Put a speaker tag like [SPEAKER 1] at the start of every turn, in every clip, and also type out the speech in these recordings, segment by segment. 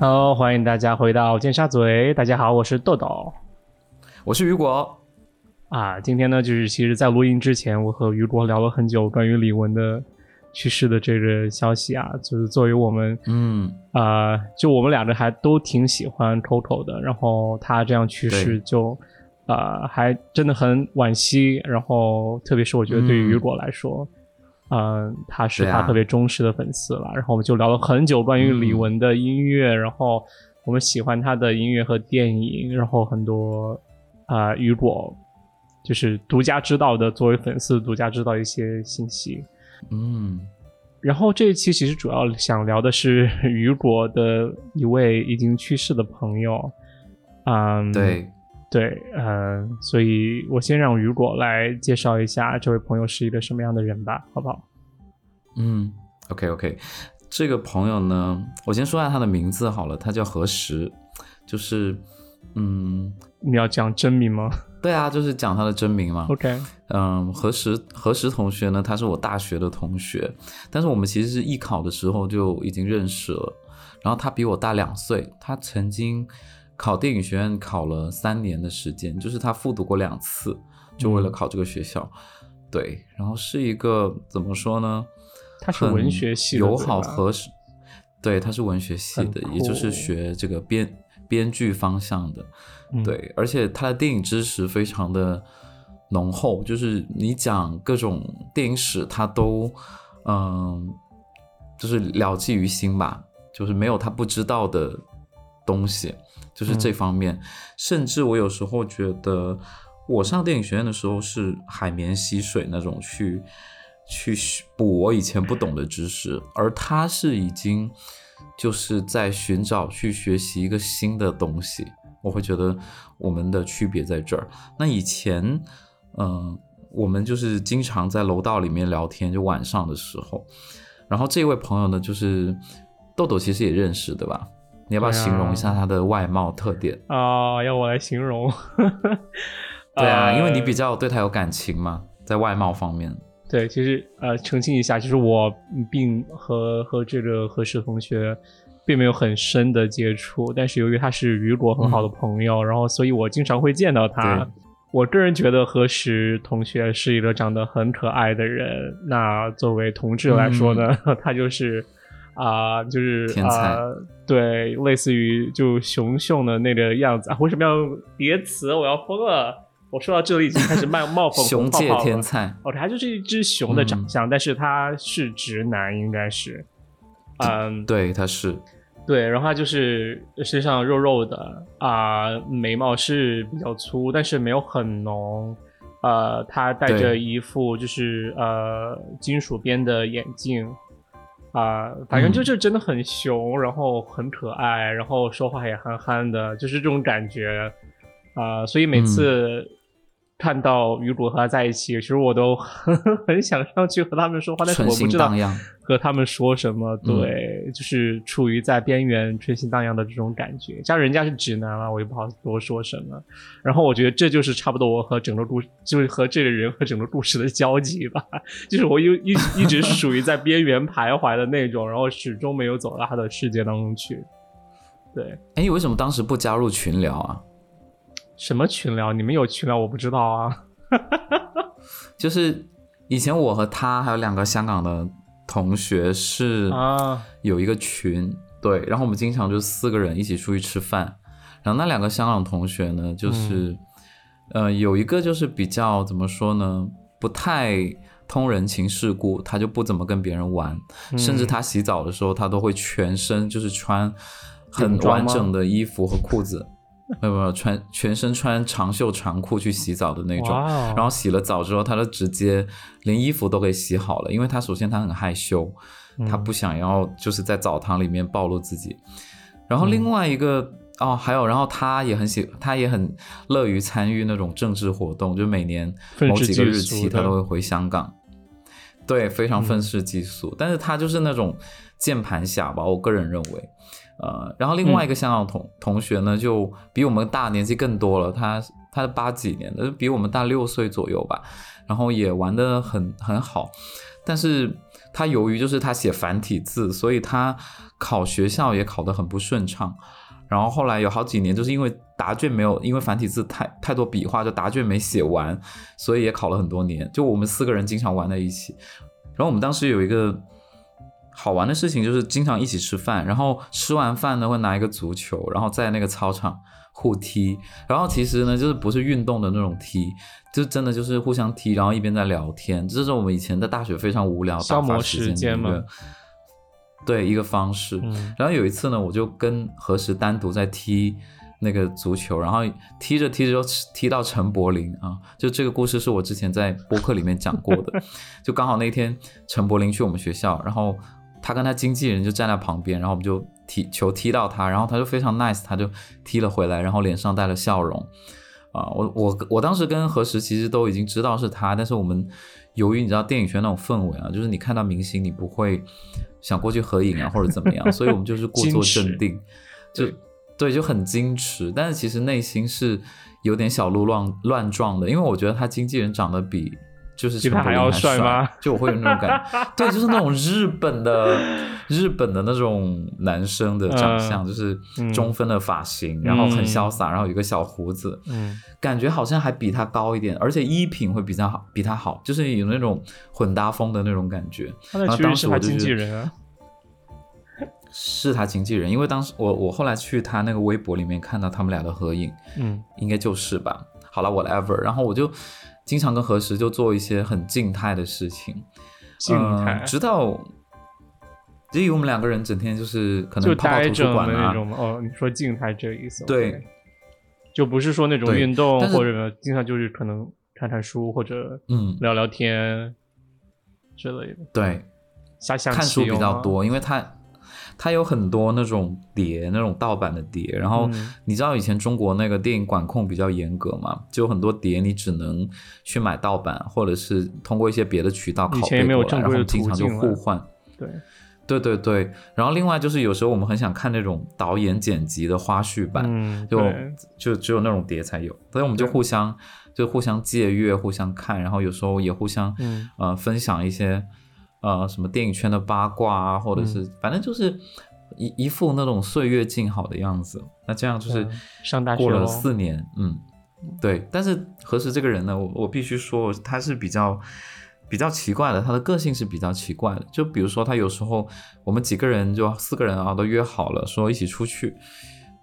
[SPEAKER 1] Hello，欢迎大家回到尖沙咀。大家好，我是豆豆，
[SPEAKER 2] 我是雨果。
[SPEAKER 1] 啊，今天呢，就是其实，在录音之前，我和雨果聊了很久关于李玟的去世的这个消息啊。就是作为我们，
[SPEAKER 2] 嗯，
[SPEAKER 1] 啊，就我们两个还都挺喜欢 Coco 的，然后他这样去世，就，啊，还真的很惋惜。然后，特别是我觉得对于雨果来说，嗯，他是他特别忠实的粉丝了。然后我们就聊了很久关于李玟的音乐，然后我们喜欢他的音乐和电影，然后很多啊，雨果。就是独家知道的，作为粉丝独家知道一些信息，
[SPEAKER 2] 嗯，
[SPEAKER 1] 然后这一期其实主要想聊的是雨果的一位已经去世的朋友，嗯，
[SPEAKER 2] 对，
[SPEAKER 1] 对，嗯，所以我先让雨果来介绍一下这位朋友是一个什么样的人吧，好不好？
[SPEAKER 2] 嗯，OK OK，这个朋友呢，我先说下他的名字好了，他叫何时，就是，嗯，
[SPEAKER 1] 你要讲真名吗？
[SPEAKER 2] 对啊，就是讲他的真名嘛。
[SPEAKER 1] OK，
[SPEAKER 2] 嗯，何时何时同学呢？他是我大学的同学，但是我们其实是艺考的时候就已经认识了。然后他比我大两岁，他曾经考电影学院考了三年的时间，就是他复读过两次，就为了考这个学校。对，然后是一个怎么说呢？
[SPEAKER 1] 他是文学系
[SPEAKER 2] 友好何时？对，他是文学系的，也就是学这个编。编剧方向的，对，而且他的电影知识非常的浓厚，就是你讲各种电影史，他都嗯，就是了记于心吧，就是没有他不知道的东西，就是这方面。甚至我有时候觉得，我上电影学院的时候是海绵吸水那种去去补我以前不懂的知识，而他是已经。就是在寻找去学习一个新的东西，我会觉得我们的区别在这儿。那以前，嗯，我们就是经常在楼道里面聊天，就晚上的时候。然后这位朋友呢，就是豆豆，其实也认识，对吧？你要不要形容一下他的外貌特点
[SPEAKER 1] 啊？要我来形容？
[SPEAKER 2] 对啊，因为你比较对他有感情嘛，在外貌方面。
[SPEAKER 1] 对，其实呃，澄清一下，就是我并和和这个何石同学并没有很深的接触，但是由于他是雨果很好的朋友，然后所以我经常会见到他。我个人觉得何石同学是一个长得很可爱的人。那作为同志来说呢，他就是啊，就是
[SPEAKER 2] 啊，
[SPEAKER 1] 对，类似于就熊熊的那个样子啊。为什么要叠词？我要疯了！我说到这里已经开始冒 冒粉红泡泡了。OK，他就是一只熊的长相，但是他是直男，应该是。嗯，
[SPEAKER 2] 对，他是。
[SPEAKER 1] 对，然后他就是身上肉肉的啊，眉毛是比较粗，但是没有很浓。呃，他戴着一副就是呃金属边的眼镜啊，反正就是真的很熊，然后很可爱，然后说话也憨憨的，就是这种感觉啊，所以每次。看到雨果和他在一起，其实我都很很想上去和他们说话，但是我不知道和他们说什么。对，就是处于在边缘，春心荡漾的这种感觉。加上人家是直男了，我也不好多说什么。然后我觉得这就是差不多我和整个故，就是和这个人和整个故事的交集吧。就是我一一一直是属于在边缘徘徊的那种，然后始终没有走到他的世界当中去。对，
[SPEAKER 2] 哎，你为什么当时不加入群聊啊？
[SPEAKER 1] 什么群聊？你们有群聊？我不知道啊。
[SPEAKER 2] 就是以前我和他还有两个香港的同学是啊，有一个群，对，然后我们经常就四个人一起出去吃饭。然后那两个香港同学呢，就是呃，有一个就是比较怎么说呢，不太通人情世故，他就不怎么跟别人玩，甚至他洗澡的时候，他都会全身就是穿很完整的衣服和裤子。没有没有穿 全身穿长袖长裤去洗澡的那种，然后洗了澡之后，他就直接连衣服都给洗好了，因为他首先他很害羞，他不想要就是在澡堂里面暴露自己。然后另外一个哦，还有然后他也很喜，他也很乐于参与那种政治活动，就每年某几个日期他都会回香港，对，非常愤世嫉俗。但是他就是那种键盘侠吧，我个人认为。呃，然后另外一个香港同同学呢，就比我们大年纪更多了，他他是八几年的，比我们大六岁左右吧。然后也玩的很很好，但是他由于就是他写繁体字，所以他考学校也考得很不顺畅。然后后来有好几年，就是因为答卷没有，因为繁体字太太多笔画，就答卷没写完，所以也考了很多年。就我们四个人经常玩在一起。然后我们当时有一个好玩的事情，就是经常一起吃饭，然后吃完饭呢会拿一个足球，然后在那个操场互踢。然后其实呢，就是不是运动的那种踢，就真的就是互相踢，然后一边在聊天。这是我们以前在大学非常无聊打发时间的。对一个方式，然后有一次呢，我就跟何时单独在踢那个足球，然后踢着踢着就踢到陈柏霖啊，就这个故事是我之前在播客里面讲过的，就刚好那天陈柏霖去我们学校，然后他跟他经纪人就站在旁边，然后我们就踢球踢到他，然后他就非常 nice，他就踢了回来，然后脸上带了笑容啊，我我我当时跟何时其实都已经知道是他，但是我们由于你知道电影圈那种氛围啊，就是你看到明星你不会。想过去合影啊，或者怎么样，所以我们就是故作镇定，就对，就很矜持，但是其实内心是有点小鹿乱乱撞的，因为我觉得他经纪人长得比就是陈柏霖还帅
[SPEAKER 1] 吗？
[SPEAKER 2] 就我会有那种感觉，对，就是那种日本的日本的那种男生的长相，就是中分的发型，然后很潇洒，然后有个小胡子，嗯，感觉好像还比他高一点，而且衣品会比较好，比他好，就是有那种混搭风的那种感觉。
[SPEAKER 1] 然后当时我经纪人啊。
[SPEAKER 2] 是他经纪人，因为当时我我后来去他那个微博里面看到他们俩的合影，
[SPEAKER 1] 嗯，
[SPEAKER 2] 应该就是吧。好了，whatever，然后我就经常跟何时就做一些很静态的事情，
[SPEAKER 1] 静态，
[SPEAKER 2] 直到，至于我们两个人整天就是可能泡泡图书馆
[SPEAKER 1] 的那种哦，你说静态这个意思？
[SPEAKER 2] 对，
[SPEAKER 1] 就不是说那种运动或者经常就是可能看看书或者嗯。聊聊天之类的。
[SPEAKER 2] 对，
[SPEAKER 1] 下象
[SPEAKER 2] 看书比较多，因为他。它有很多那种碟，那种盗版的碟。然后你知道以前中国那个电影管控比较严格嘛？就很多碟你只能去买盗版，或者是通过一些别的渠道拷贝过来，然后经常就互换。
[SPEAKER 1] 对，
[SPEAKER 2] 对对对。然后另外就是有时候我们很想看那种导演剪辑的花絮版，就就只有那种碟才有，所以我们就互相就互相借阅，互相看，然后有时候也互相呃分享一些。呃，什么电影圈的八卦啊，或者是反正就是一一副那种岁月静好的样子。那这样就是
[SPEAKER 1] 上大
[SPEAKER 2] 学过了四年，嗯，对。但是何时这个人呢？我我必须说他是比较比较奇怪的，他的个性是比较奇怪的。就比如说他有时候我们几个人就四个人啊都约好了说一起出去，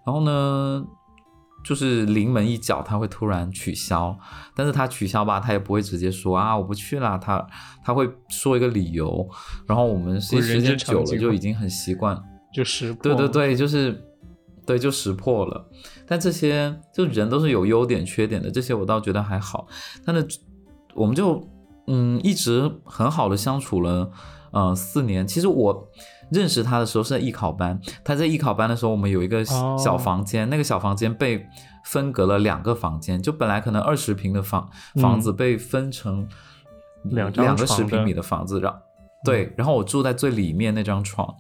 [SPEAKER 2] 然后呢。就是临门一脚，他会突然取消，但是他取消吧，他也不会直接说啊我不去了，他他会说一个理由，然后我们时间久了就已经很习惯，
[SPEAKER 1] 就识破，
[SPEAKER 2] 对对对，就是对就识破了。但这些就人都是有优点缺点的，这些我倒觉得还好。但是我们就嗯一直很好的相处了，呃四年。其实我。认识他的时候是在艺考班，他在艺考班的时候，我们有一个小房间，那个小房间被分隔了两个房间，就本来可能二十平的房房子被分成两两个十平米的房子，然对，然后我住在最里面那张床，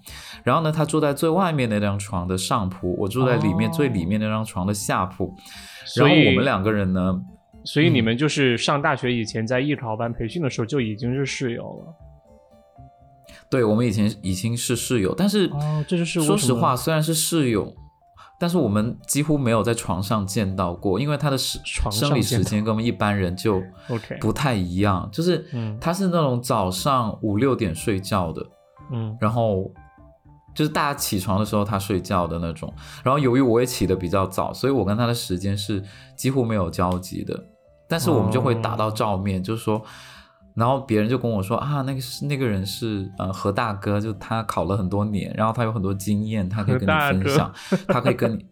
[SPEAKER 2] 然后呢，他住在最外面那张床的上铺，我住在里面最里面那张床的下铺，然后我们两个人呢，
[SPEAKER 1] 所以你们就是上大学以前在艺考班培训的时候就已经是室友了。
[SPEAKER 2] 对我们以前已经是室友，但是
[SPEAKER 1] 哦，这就是
[SPEAKER 2] 说实话，虽然是室友，但是我们几乎没有在床上见到过，因为他的时生理时间跟我们一般人就不太一样，就是他是那种早上五六点睡觉的，
[SPEAKER 1] 嗯，
[SPEAKER 2] 然后就是大家起床的时候他睡觉的那种，然后由于我也起的比较早，所以我跟他的时间是几乎没有交集的，但是我们就会打到照面，就是说。然后别人就跟我说啊，那个是那个人是呃何大哥，就他考了很多年，然后他有很多经验，他可以跟你分享，他可以跟你。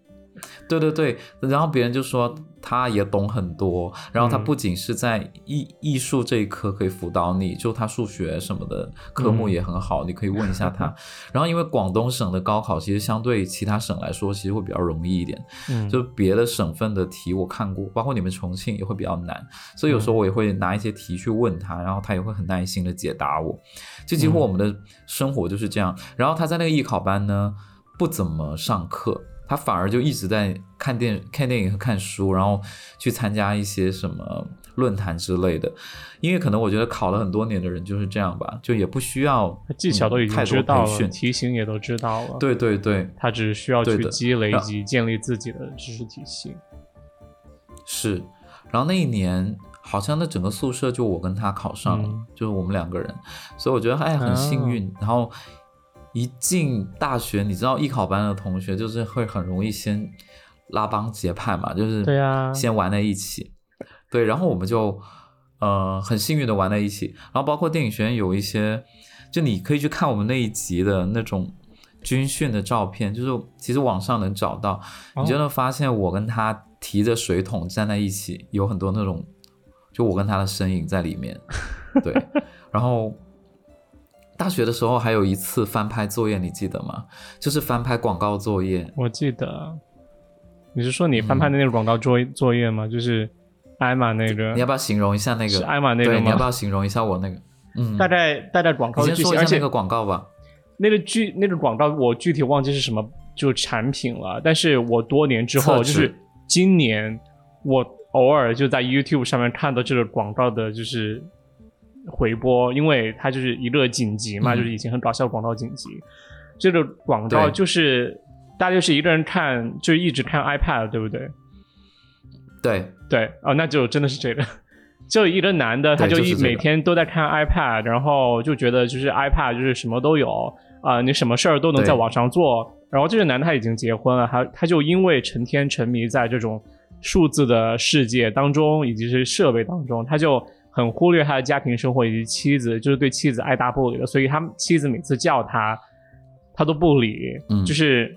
[SPEAKER 2] 对对对，然后别人就说他也懂很多，然后他不仅是在艺艺术这一科可以辅导你，就他数学什么的科目也很好，你可以问一下他。然后因为广东省的高考其实相对其他省来说，其实会比较容易一点，嗯，就别的省份的题我看过，包括你们重庆也会比较难，所以有时候我也会拿一些题去问他，然后他也会很耐心的解答我。就几乎我们的生活就是这样。然后他在那个艺考班呢，不怎么上课。他反而就一直在看电看电影和看书，然后去参加一些什么论坛之类的。因为可能我觉得考了很多年的人就是这样吧，就也不需要
[SPEAKER 1] 技巧都已经知道了，题型也都知道了。
[SPEAKER 2] 对对对，
[SPEAKER 1] 他只需要去积累以及建立自己的知识体系。
[SPEAKER 2] 是，然后那一年好像那整个宿舍就我跟他考上了，就是我们两个人，所以我觉得哎很幸运。然后。一进大学，你知道艺考班的同学就是会很容易先拉帮结派嘛，就是
[SPEAKER 1] 对呀，
[SPEAKER 2] 先玩在一起，对，然后我们就呃很幸运的玩在一起，然后包括电影学院有一些，就你可以去看我们那一集的那种军训的照片，就是其实网上能找到，你就能发现我跟他提着水桶站在一起，有很多那种就我跟他的身影在里面，对，然后。大学的时候还有一次翻拍作业，你记得吗？就是翻拍广告作业。
[SPEAKER 1] 我记得，你是说你翻拍的那个广告作作业吗？就是艾玛那个。
[SPEAKER 2] 你要不要形容一下那个？
[SPEAKER 1] 是艾玛那个吗？
[SPEAKER 2] 你要不要形容一下我那个？嗯，
[SPEAKER 1] 大概大概广告。
[SPEAKER 2] 你先说一下那个广告吧。
[SPEAKER 1] 那个剧那个广告我具体忘记是什么就产品了，但是我多年之后就是今年我偶尔就在 YouTube 上面看到这个广告的，就是。回播，因为它就是一个紧急嘛，就是以前很搞笑的广告紧急。这个广告就是大家就是一个人看，就一直看 iPad，对不对？
[SPEAKER 2] 对
[SPEAKER 1] 对哦，那就真的是这个，就一个男的，他就一每天都在看 iPad，然后就觉得就是 iPad 就是什么都有啊，你什么事儿都能在网上做。然后这个男的他已经结婚了，他他就因为成天沉迷在这种数字的世界当中，以及是设备当中，他就。很忽略他的家庭生活以及妻子，就是对妻子爱答不理的，所以他妻子每次叫他，他都不理，就是，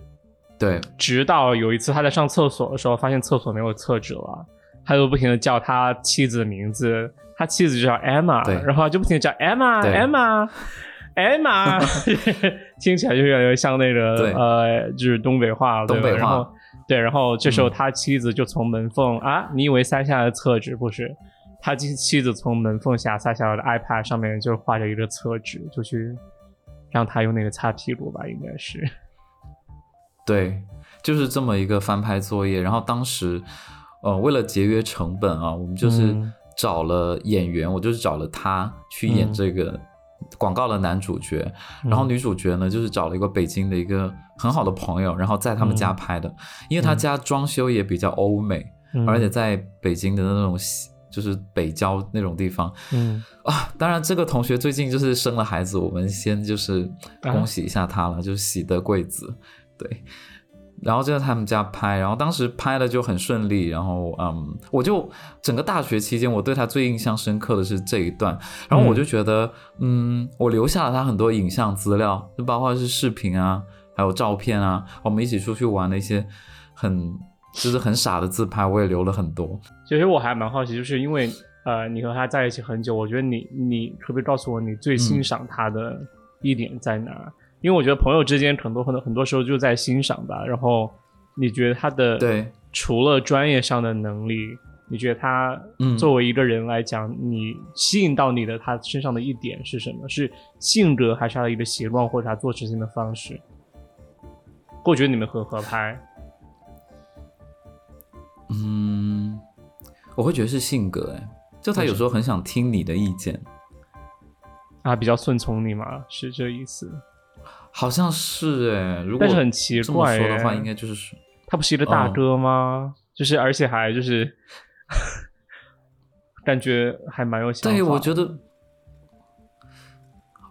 [SPEAKER 2] 对，
[SPEAKER 1] 直到有一次他在上厕所的时候，发现厕所没有厕纸了，他就不停的叫他妻子的名字，他妻子就叫 Emma，然后就不停的叫 Emma，Emma，Emma，听起来就越来越像那个呃，就是东北话，
[SPEAKER 2] 东北话，
[SPEAKER 1] 对，然后这时候他妻子就从门缝啊，你以为塞下的厕纸不是？他妻妻子从门缝下塞下来的 iPad 上面就画着一个厕纸，就去让他用那个擦屁股吧，应该是。
[SPEAKER 2] 对，就是这么一个翻拍作业。然后当时，呃，为了节约成本啊，我们就是找了演员，我就是找了他去演这个广告的男主角。然后女主角呢，就是找了一个北京的一个很好的朋友，然后在他们家拍的，因为他家装修也比较欧美，而且在北京的那种。就是北郊那种地方，
[SPEAKER 1] 嗯
[SPEAKER 2] 啊，当然这个同学最近就是生了孩子，我们先就是恭喜一下他了，就是喜得贵子，对。然后就在他们家拍，然后当时拍的就很顺利，然后嗯，我就整个大学期间我对他最印象深刻的是这一段，然后我就觉得嗯，我留下了他很多影像资料，就包括是视频啊，还有照片啊，我们一起出去玩的一些很。就是很傻的自拍，我也留了很多。
[SPEAKER 1] 其实我还蛮好奇，就是因为呃，你和他在一起很久，我觉得你你可不可以告诉我你最欣赏他的一点在哪？因为我觉得朋友之间很多很多很多时候就在欣赏吧。然后你觉得他的
[SPEAKER 2] 对，
[SPEAKER 1] 除了专业上的能力，你觉得他作为一个人来讲，你吸引到你的他身上的一点是什么？是性格，还是他的一个习惯，或者他做事情的方式？我觉得你们很合拍。
[SPEAKER 2] 嗯，我会觉得是性格哎，就他有时候很想听你的意见，
[SPEAKER 1] 啊，比较顺从你嘛，是这意思？
[SPEAKER 2] 好像是哎，如果
[SPEAKER 1] 但是很奇怪
[SPEAKER 2] 说的话，应该就是
[SPEAKER 1] 他不是一个大哥吗？就是而且还就是 感觉还蛮有想
[SPEAKER 2] 法。对，我觉得，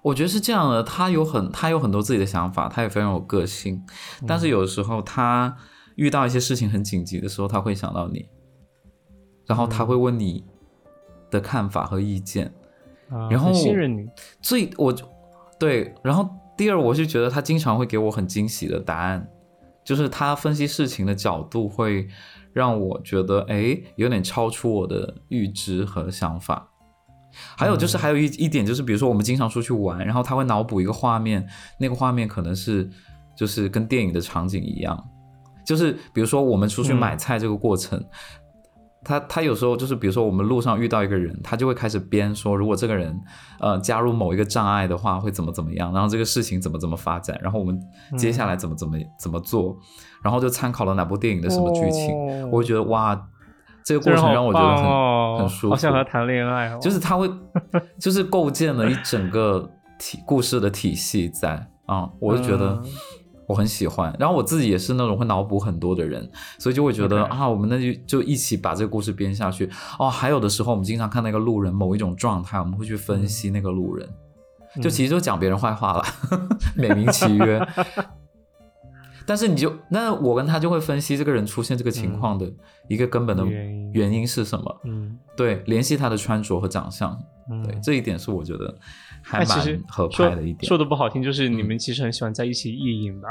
[SPEAKER 2] 我觉得是这样的，他有很他有很多自己的想法，他也非常有个性，但是有的时候他。遇到一些事情很紧急的时候，他会想到你，然后他会问你的看法和意见，然后
[SPEAKER 1] 信任你。
[SPEAKER 2] 最我对，然后第二，我是觉得他经常会给我很惊喜的答案，就是他分析事情的角度会让我觉得，哎，有点超出我的预知和想法。还有就是还有一一点就是，比如说我们经常出去玩，然后他会脑补一个画面，那个画面可能是就是跟电影的场景一样。就是比如说，我们出去买菜这个过程，他他有时候就是，比如说我们路上遇到一个人，他就会开始编说，如果这个人呃加入某一个障碍的话，会怎么怎么样，然后这个事情怎么怎么发展，然后我们接下来怎么怎么怎么做，然后就参考了哪部电影的什么剧情，我会觉得哇，这个过程让我觉得很很舒服，
[SPEAKER 1] 好想和谈恋爱，
[SPEAKER 2] 就是他会 就是构建了一整个体故事的体系在啊，我就觉得。我很喜欢，然后我自己也是那种会脑补很多的人，所以就会觉得啊，我们那就就一起把这个故事编下去。哦。还有的时候，我们经常看那个路人某一种状态，我们会去分析那个路人，就其实就讲别人坏话了，美名其曰。但是你就那我跟他就会分析这个人出现这个情况的一个根本的原因。是什么？嗯，对，联系他的穿着和长相，对，这一点是我觉得。还蛮合拍的一点，
[SPEAKER 1] 说的不好听，就是你们其实很喜欢在一起意淫吧？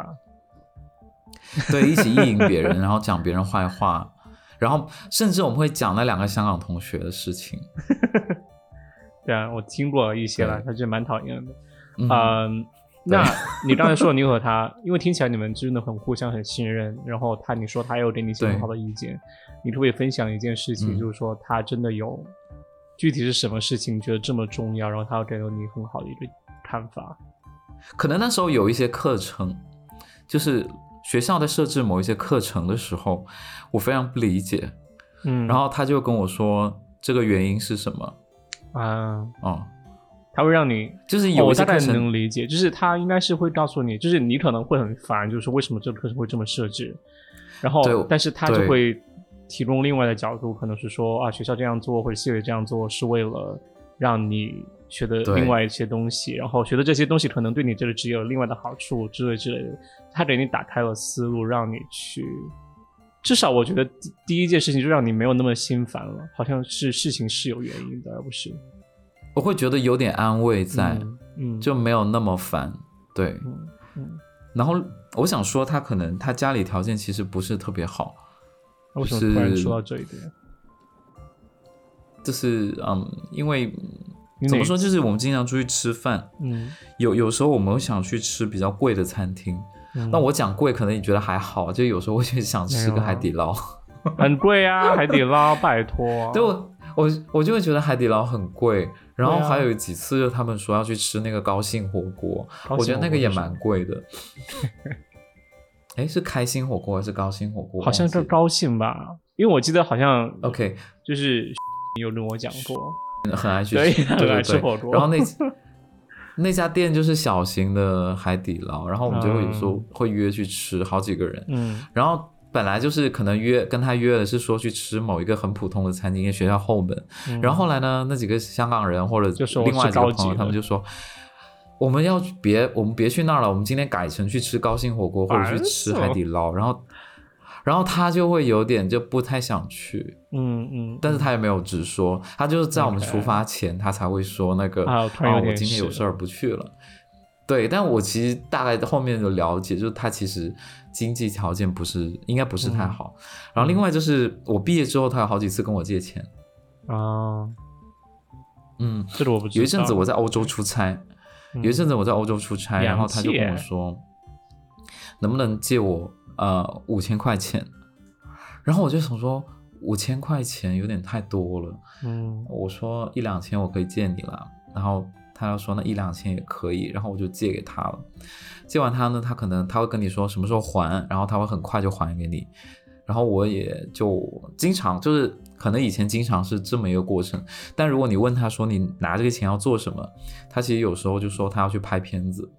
[SPEAKER 2] 对，一起意淫别人，然后讲别人坏话，然后甚至我们会讲那两个香港同学的事情。
[SPEAKER 1] 对啊，我听过一些了，他就蛮讨厌的。嗯，那 你刚才说你和他，因为听起来你们真的很互相很信任，然后他你说他有给你一些很好的意见，你可不可以分享一件事情，就是说他真的有。具体是什么事情？觉得这么重要，然后他要给了你很好的一个看法。
[SPEAKER 2] 可能那时候有一些课程，就是学校在设置某一些课程的时候，我非常不理解。嗯，然后他就跟我说这个原因是什么
[SPEAKER 1] 啊？哦，他会让你
[SPEAKER 2] 就是有
[SPEAKER 1] 大概能理解，就是他应该是会告诉你，就是你可能会很烦，就是为什么这个课程会这么设置，然后但是他就会。提供另外的角度，可能是说啊，学校这样做或者系委这样做是为了让你学的另外一些东西，然后学的这些东西可能对你这个职业有另外的好处之类之类的。他给你打开了思路，让你去，至少我觉得第一件事情就让你没有那么心烦了，好像是事情是有原因的，而不是。
[SPEAKER 2] 我会觉得有点安慰在，嗯，就没有那么烦，对，嗯。然后我想说，他可能他家里条件其实不是特别好。
[SPEAKER 1] 为什么突然说到这一点？
[SPEAKER 2] 就是嗯，因为怎么说，就是我们经常出去吃饭，嗯，有有时候我们想去吃比较贵的餐厅。那我讲贵，可能你觉得还好，就有时候我就想吃个海底捞，
[SPEAKER 1] 很贵啊，海底捞，拜托。
[SPEAKER 2] 对，我我我就会觉得海底捞很贵。然后还有几次，就他们说要去吃那个高兴火锅，我觉得那个也蛮贵的。哎，是开心火锅还是高兴火锅？
[SPEAKER 1] 好像是高兴吧，因为我记得好像
[SPEAKER 2] OK，
[SPEAKER 1] 就是有跟我讲过，
[SPEAKER 2] 很爱去，
[SPEAKER 1] 很爱吃火锅。
[SPEAKER 2] 然后那 那家店就是小型的海底捞，然后我们就会有时候会约去吃，好几个人。嗯，然后本来就是可能约跟他约的是说去吃某一个很普通的餐厅，因为学校后门。然后后来呢，那几个香港人或者另外几个朋友，他们就说。我们要别，我们别去那儿了。我们今天改成去吃高兴火锅，或者去吃海底捞。然后，然后他就会有点就不太想去。嗯嗯。但是他也没有直说，他就是在我们出发前，他才会说那个啊，我今天有事儿不去了。对，但我其实大概后面的了解，就是他其实经济条件不是应该不是太好。然后另外就是我毕业之后，他有好几次跟我借钱。啊。嗯，
[SPEAKER 1] 这个我不知道。
[SPEAKER 2] 有一阵子我在欧洲出差。有一阵子我在欧洲出差，然后他就跟我说，能不能借我呃五千块钱？然后我就想说五千块钱有点太多了，嗯，我说一两千我可以借你了，然后他要说那一两千也可以，然后我就借给他了。借完他呢，他可能他会跟你说什么时候还，然后他会很快就还给你。然后我也就经常就是可能以前经常是这么一个过程，但如果你问他说你拿这个钱要做什么，他其实有时候就说他要去拍片子。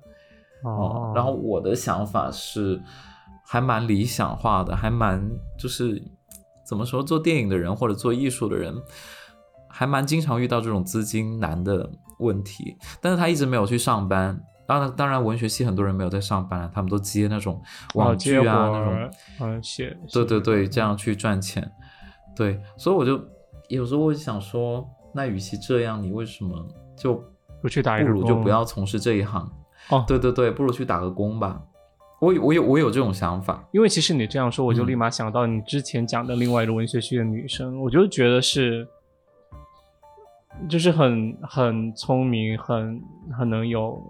[SPEAKER 2] 哦。然后我的想法是还蛮理想化的，还蛮就是怎么说做电影的人或者做艺术的人，还蛮经常遇到这种资金难的问题。但是他一直没有去上班。当然，当然，文学系很多人没有在上班了，他们都接那种网剧啊，那种
[SPEAKER 1] 嗯写，
[SPEAKER 2] 对对对，这样去赚钱。对，所以我就有时候我就想说，那与其这样，你为什么就
[SPEAKER 1] 不去打
[SPEAKER 2] 不如就不要从事这一行？哦，对对对，不如去打个工吧。我我有我有这种想法，
[SPEAKER 1] 因为其实你这样说，我就立马想到你之前讲的另外一个文学系的女生，我就觉得是，就是很很聪明，很很能有。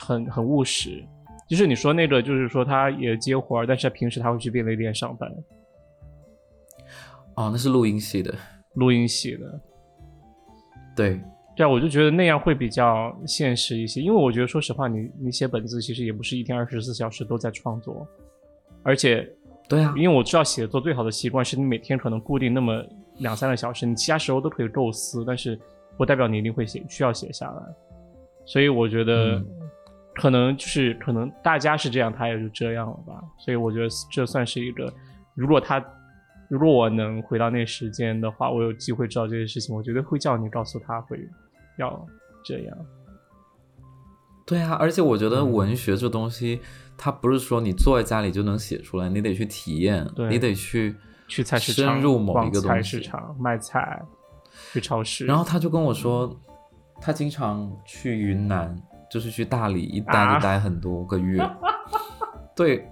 [SPEAKER 1] 很很务实，就是你说那个，就是说他也接活儿，但是他平时他会去便利店上班。
[SPEAKER 2] 哦，那是录音系的，
[SPEAKER 1] 录音系的。
[SPEAKER 2] 对，
[SPEAKER 1] 对啊，我就觉得那样会比较现实一些，因为我觉得说实话，你你写本子其实也不是一天二十四小时都在创作，而且，
[SPEAKER 2] 对啊，
[SPEAKER 1] 因为我知道写作最好的习惯是你每天可能固定那么两三个小时，你其他时候都可以构思，但是不代表你一定会写，需要写下来。所以我觉得，可能就是可能大家是这样，他也就这样了吧。所以我觉得这算是一个，如果他。如果我能回到那时间的话，我有机会知道这些事情，我绝对会叫你告诉他会要这样。
[SPEAKER 2] 对啊，而且我觉得文学这东西，它不是说你坐在家里就能写出来，你得去体验，你得去
[SPEAKER 1] 去菜市场
[SPEAKER 2] 深入某一个
[SPEAKER 1] 菜市场卖菜，去超市。
[SPEAKER 2] 然后他就跟我说，他经常去云南，就是去大理一待就待很多个月。对。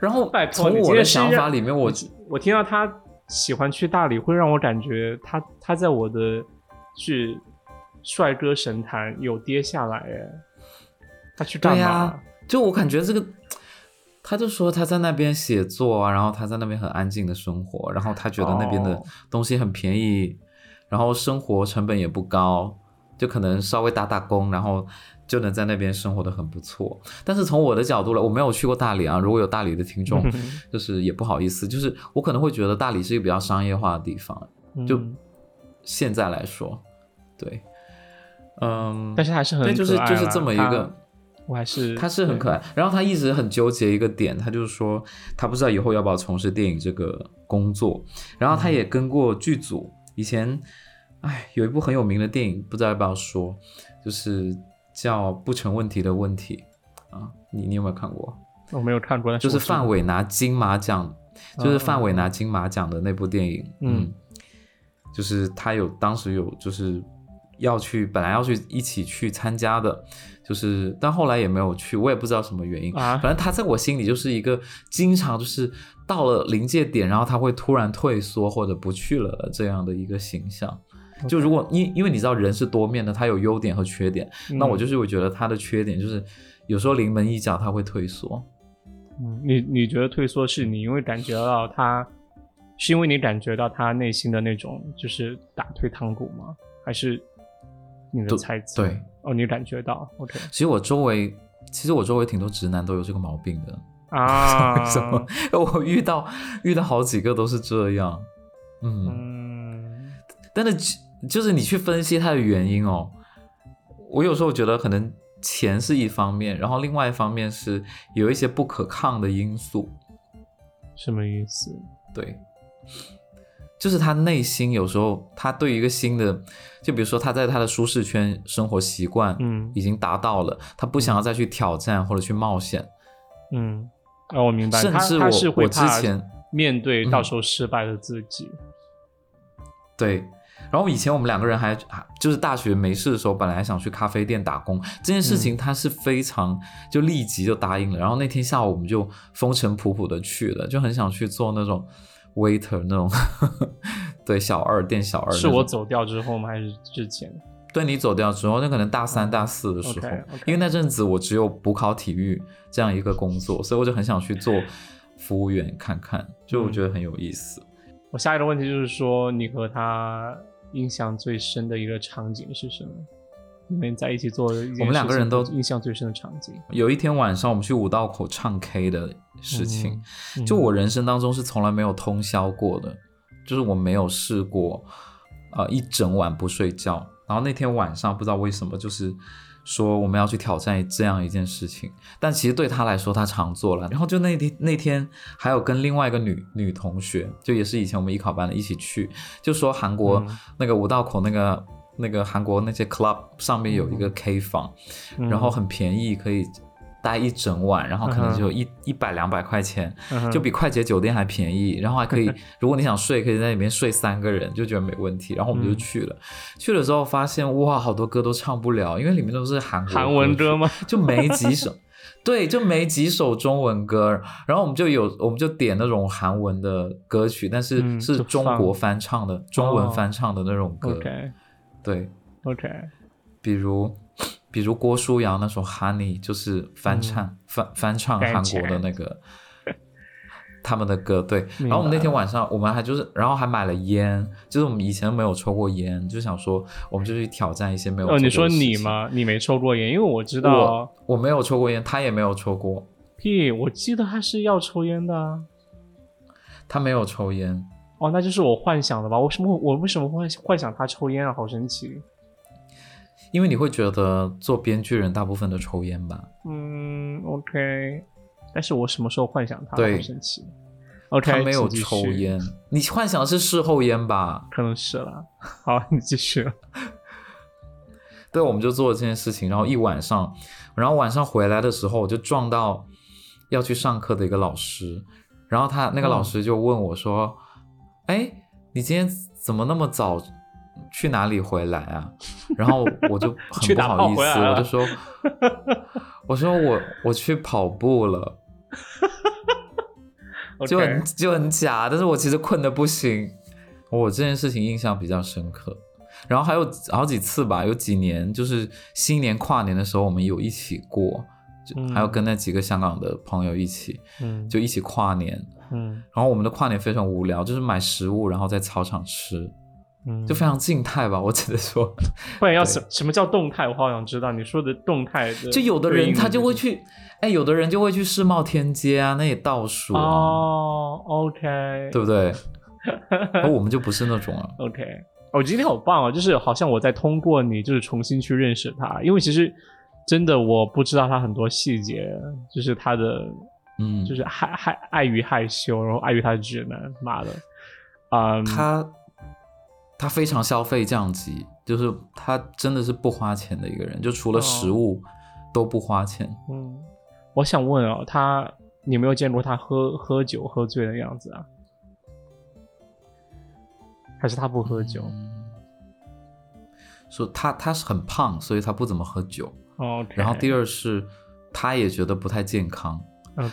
[SPEAKER 2] 然后从我的想法里面，我
[SPEAKER 1] 我听到他喜欢去大理，会让我感觉他他在我的是帅哥神坛有跌下来哎，他去干
[SPEAKER 2] 嘛？就我感觉这个，他就说他在那边写作啊，然后他在那边很安静的生活，然后他觉得那边的东西很便宜，然后生活成本也不高，就可能稍微打打工，然后。就能在那边生活的很不错，但是从我的角度来，我没有去过大理啊。如果有大理的听众，就是也不好意思，就是我可能会觉得大理是一个比较商业化的地方。就现在来说，对，嗯，
[SPEAKER 1] 但是还是很，
[SPEAKER 2] 就是就是这么一个，
[SPEAKER 1] 我还是
[SPEAKER 2] 他是很可爱。然后他一直很纠结一个点，他就是说他不知道以后要不要从事电影这个工作。然后他也跟过剧组，以前，哎，有一部很有名的电影，不知道要不要说，就是。叫不成问题的问题啊，你你有没有看过？
[SPEAKER 1] 我没有看过，
[SPEAKER 2] 就是范伟拿金马奖，就是范伟拿金马奖的那部电影。嗯，就是他有当时有就是要去，本来要去一起去参加的，就是但后来也没有去，我也不知道什么原因。啊，反正他在我心里就是一个经常就是到了临界点，然后他会突然退缩或者不去了这样的一个形象。就如果因因为你知道人是多面的，他有优点和缺点，那我就是会觉得他的缺点就是有时候临门一脚他会退缩。
[SPEAKER 1] 嗯，你你觉得退缩是你因为感觉到他，是因为你感觉到他内心的那种就是打退堂鼓吗？还是你的猜测？
[SPEAKER 2] 对，
[SPEAKER 1] 哦，你感觉到？OK。
[SPEAKER 2] 其实我周围其实我周围挺多直男都有这个毛病的
[SPEAKER 1] 啊。
[SPEAKER 2] 什么？我遇到遇到好几个都是这样。
[SPEAKER 1] 嗯，
[SPEAKER 2] 但是。就是你去分析它的原因哦，我有时候觉得可能钱是一方面，然后另外一方面是有一些不可抗的因素。
[SPEAKER 1] 什么意思？
[SPEAKER 2] 对，就是他内心有时候他对于一个新的，就比如说他在他的舒适圈生活习惯，
[SPEAKER 1] 嗯，
[SPEAKER 2] 已经达到了，他不想要再去挑战或者去冒险。
[SPEAKER 1] 嗯，哦，我明白。
[SPEAKER 2] 甚至我我之前
[SPEAKER 1] 面对到时候失败的自己，
[SPEAKER 2] 对。然后以前我们两个人还还就是大学没事的时候，本来还想去咖啡店打工这件事情，他是非常就立即就答应了。然后那天下午我们就风尘仆仆的去了，就很想去做那种 waiter 那种，对小二店小二。
[SPEAKER 1] 是我走掉之后吗？还是之前？
[SPEAKER 2] 对你走掉之后，那可能大三大四的时候，因为那阵子我只有补考体育这样一个工作，所以我就很想去做服务员看看，就我觉得很有意思。
[SPEAKER 1] 我下一个问题就是说，你和他。印象最深的一个场景是什么？你们在一起做的，
[SPEAKER 2] 我们两个人都
[SPEAKER 1] 印象最深的场景。
[SPEAKER 2] 有一天晚上，我们去五道口唱 K 的事情，就我人生当中是从来没有通宵过的，就是我没有试过，呃，一整晚不睡觉。然后那天晚上不知道为什么，就是。说我们要去挑战这样一件事情，但其实对他来说，他常做了。然后就那天那天还有跟另外一个女女同学，就也是以前我们艺考班的一起去，就说韩国那个五道口那个那个韩国那些 club 上面有一个 K 房，然后很便宜，可以。待一整晚，然后可能就一一百两百块钱，就比快捷酒店还便宜，然后还可以，如果你想睡，可以在里面睡三个人，就觉得没问题。然后我们就去了，去了之后发现哇，好多歌都唱不了，因为里面都是韩
[SPEAKER 1] 韩文歌吗？
[SPEAKER 2] 就没几首，对，就没几首中文歌。然后我们就有，我们就点那种韩文的歌曲，但是是中国翻唱的，中文翻唱的那种歌。对
[SPEAKER 1] ，OK，
[SPEAKER 2] 比如。比如郭书瑶那首《Honey》就是翻唱翻翻唱韩国的那个，他们的歌，对。然后我们那天晚上，我们还就是，然后还买了烟，就是我们以前没有抽过烟，就想说，我们就去挑战一些没有。哦，
[SPEAKER 1] 你说你吗？你没抽过烟，因为我知道
[SPEAKER 2] 我没有抽过烟，他也没有抽过。
[SPEAKER 1] 屁！我记得他是要抽烟的。
[SPEAKER 2] 啊他没有抽烟。
[SPEAKER 1] 哦，那就是我幻想的吧？为什么我为什么会幻想他抽烟啊？好神奇。
[SPEAKER 2] 因为你会觉得做编剧人大部分都抽烟吧？
[SPEAKER 1] 嗯，OK。但是我什么时候幻想他？
[SPEAKER 2] 对，
[SPEAKER 1] 神奇。OK，
[SPEAKER 2] 他没有抽烟，你幻想的是事后烟吧？
[SPEAKER 1] 可能是了。好，你继续。
[SPEAKER 2] 对，我们就做了这件事情，然后一晚上，然后晚上回来的时候，我就撞到要去上课的一个老师，然后他那个老师就问我说：“哎，你今天怎么那么早去哪里回来啊？”然后我就 很不好意思，我就说：“我说我我去跑步了。”就很就很假，但是我其实困的不行，我这件事情印象比较深刻。然后还有好几次吧，有几年就是新年跨年的时候，我们有一起过，就还有跟那几个香港的朋友一起，嗯，就一起跨年，嗯。然后我们的跨年非常无聊，就是买食物，然后在操场吃，嗯，就非常静态吧，我只能说。
[SPEAKER 1] 不然要什什么叫动态？我好想知道你说的动态。
[SPEAKER 2] 就有的人他就会去。哎，有的人就会去世贸天阶啊，那里倒数
[SPEAKER 1] 哦。OK，
[SPEAKER 2] 对不对？而我们就不是那种啊。
[SPEAKER 1] OK，我今天好棒啊，就是好像我在通过你，就是重新去认识他，因为其实真的我不知道他很多细节，就是他的，嗯，就是害害碍于害羞，然后碍于他的直男，妈的，啊，
[SPEAKER 2] 他他非常消费降级，就是他真的是不花钱的一个人，就除了食物都不花钱，
[SPEAKER 1] 嗯。我想问哦，他你没有见过他喝喝酒喝醉的样子啊？还是他不喝酒？
[SPEAKER 2] 说他他是很胖，所以他不怎么喝酒。
[SPEAKER 1] 哦。
[SPEAKER 2] 然后第二是，他也觉得不太健康。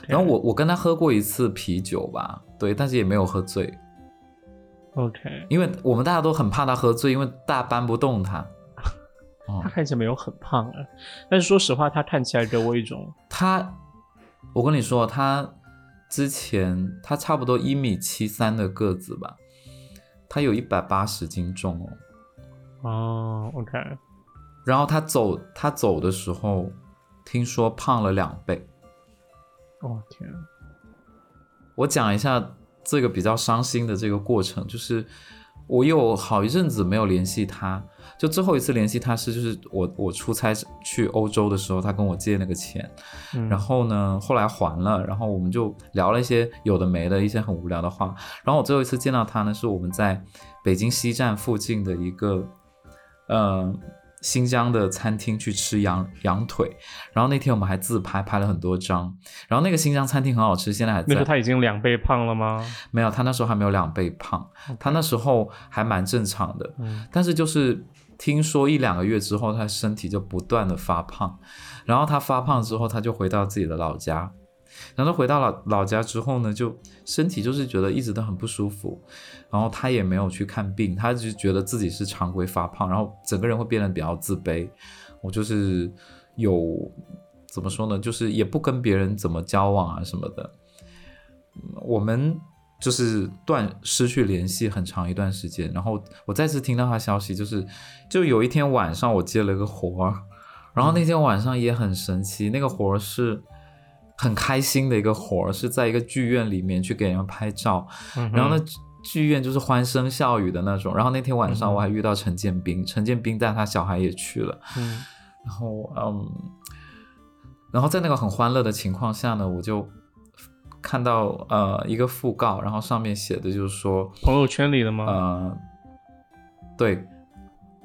[SPEAKER 2] 然后我我跟他喝过一次啤酒吧，对，但是也没有喝醉。
[SPEAKER 1] OK。
[SPEAKER 2] 因为我们大家都很怕他喝醉，因为大家搬不动他。
[SPEAKER 1] 他看起来没有很胖啊，但是说实话，他看起来给我一种
[SPEAKER 2] 他，我跟你说，他之前他差不多一米七三的个子吧，他有一百八十斤重哦。
[SPEAKER 1] 哦，OK。
[SPEAKER 2] 然后他走，他走的时候，听说胖了两倍。
[SPEAKER 1] 哦天！
[SPEAKER 2] 我讲一下这个比较伤心的这个过程，就是我有好一阵子没有联系他。就最后一次联系他是，就是我我出差去欧洲的时候，他跟我借那个钱，然后呢，后来还了，然后我们就聊了一些有的没的一些很无聊的话。然后我最后一次见到他呢，是我们在北京西站附近的一个，呃。新疆的餐厅去吃羊羊腿，然后那天我们还自拍拍了很多张，然后那个新疆餐厅很好吃，现在还在。
[SPEAKER 1] 那时候他已经两倍胖了吗？
[SPEAKER 2] 没有，他那时候还没有两倍胖，他那时候还蛮正常的，但是就是听说一两个月之后，他身体就不断的发胖，然后他发胖之后，他就回到自己的老家。然后回到老老家之后呢，就身体就是觉得一直都很不舒服，然后他也没有去看病，他就觉得自己是常规发胖，然后整个人会变得比较自卑。我就是有怎么说呢，就是也不跟别人怎么交往啊什么的。我们就是断失去联系很长一段时间，然后我再次听到他消息，就是就有一天晚上我接了个活儿，然后那天晚上也很神奇，那个活儿是。很开心的一个活儿，是在一个剧院里面去给人拍照，然后呢，剧院就是欢声笑语的那种。然后那天晚上我还遇到陈建斌，陈建斌带他小孩也去了，嗯，然后嗯，然后在那个很欢乐的情况下呢，我就看到呃一个讣告，然后上面写的就是说
[SPEAKER 1] 朋友圈里的吗？
[SPEAKER 2] 呃，对，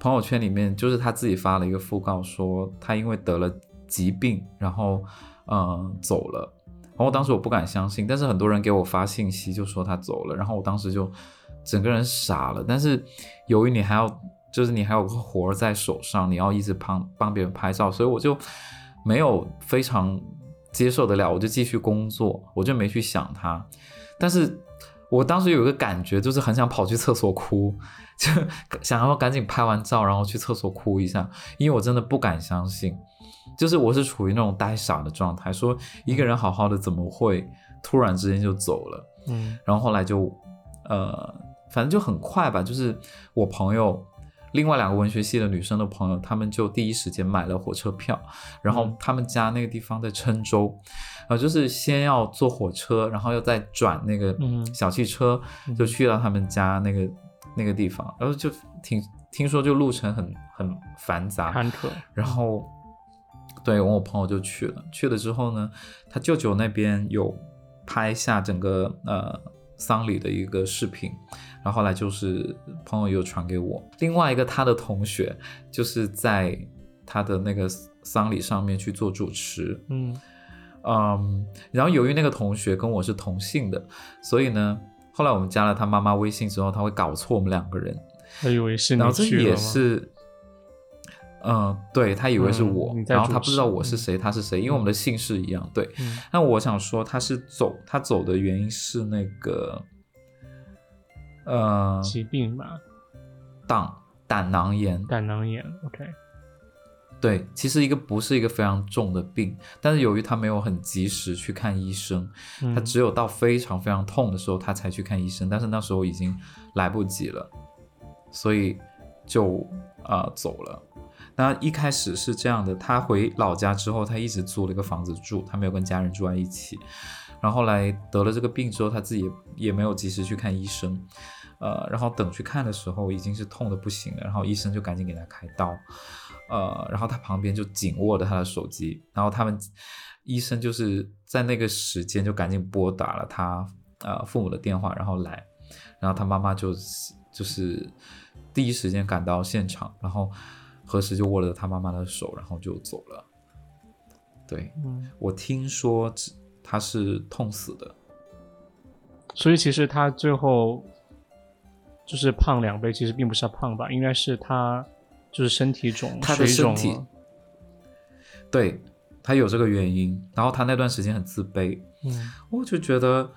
[SPEAKER 2] 朋友圈里面就是他自己发了一个讣告，说他因为得了疾病，然后。嗯，走了。然后当时我不敢相信，但是很多人给我发信息就说他走了，然后我当时就整个人傻了。但是由于你还要，就是你还有个活在手上，你要一直帮帮别人拍照，所以我就没有非常接受得了，我就继续工作，我就没去想他。但是我当时有一个感觉，就是很想跑去厕所哭，就想要赶紧拍完照，然后去厕所哭一下，因为我真的不敢相信。就是我是处于那种呆傻的状态，说一个人好好的怎么会突然之间就走了？
[SPEAKER 1] 嗯，
[SPEAKER 2] 然后后来就呃，反正就很快吧，就是我朋友。另外两个文学系的女生的朋友，他们就第一时间买了火车票，然后他们家那个地方在郴州，呃，就是先要坐火车，然后又再转那个小汽车，就去到他们家那个那个地方，然后就听听说就路程很很繁杂
[SPEAKER 1] 坎坷，
[SPEAKER 2] 然后对，我朋友就去了，去了之后呢，他舅舅那边有拍下整个呃丧礼的一个视频。然后后来就是朋友又传给我，另外一个他的同学就是在他的那个丧礼上面去做主持，
[SPEAKER 1] 嗯。
[SPEAKER 2] 嗯，然后由于那个同学跟我是同姓的，所以呢，后来我们加了他妈妈微信之后，他会搞错我们两个人，
[SPEAKER 1] 他以为是
[SPEAKER 2] 你，然后这也是，嗯，对他以为是我，然后他不知道我是谁，他是谁，因为我们的姓氏一样，对。那我想说他是走，他走的原因是那个。呃，
[SPEAKER 1] 疾病吧，
[SPEAKER 2] 胆胆囊炎，
[SPEAKER 1] 胆囊炎，OK，
[SPEAKER 2] 对，其实一个不是一个非常重的病，但是由于他没有很及时去看医生，他只有到非常非常痛的时候他才去看医生，但是那时候已经来不及了，所以就啊走了。那一开始是这样的，他回老家之后，他一直租了一个房子住，他没有跟家人住在一起。然后后来得了这个病之后，他自己也没有及时去看医生，呃，然后等去看的时候已经是痛的不行了，然后医生就赶紧给他开刀，呃，然后他旁边就紧握着他的手机，然后他们医生就是在那个时间就赶紧拨打了他呃父母的电话，然后来，然后他妈妈就就是第一时间赶到现场，然后何时就握了他妈妈的手，然后就走了。对，我听说他是痛死的，
[SPEAKER 1] 所以其实他最后就是胖两倍，其实并不是他胖吧，应该是他就是身体肿，
[SPEAKER 2] 他的身体，对他有这个原因，然后他那段时间很自卑，
[SPEAKER 1] 嗯，
[SPEAKER 2] 我就觉得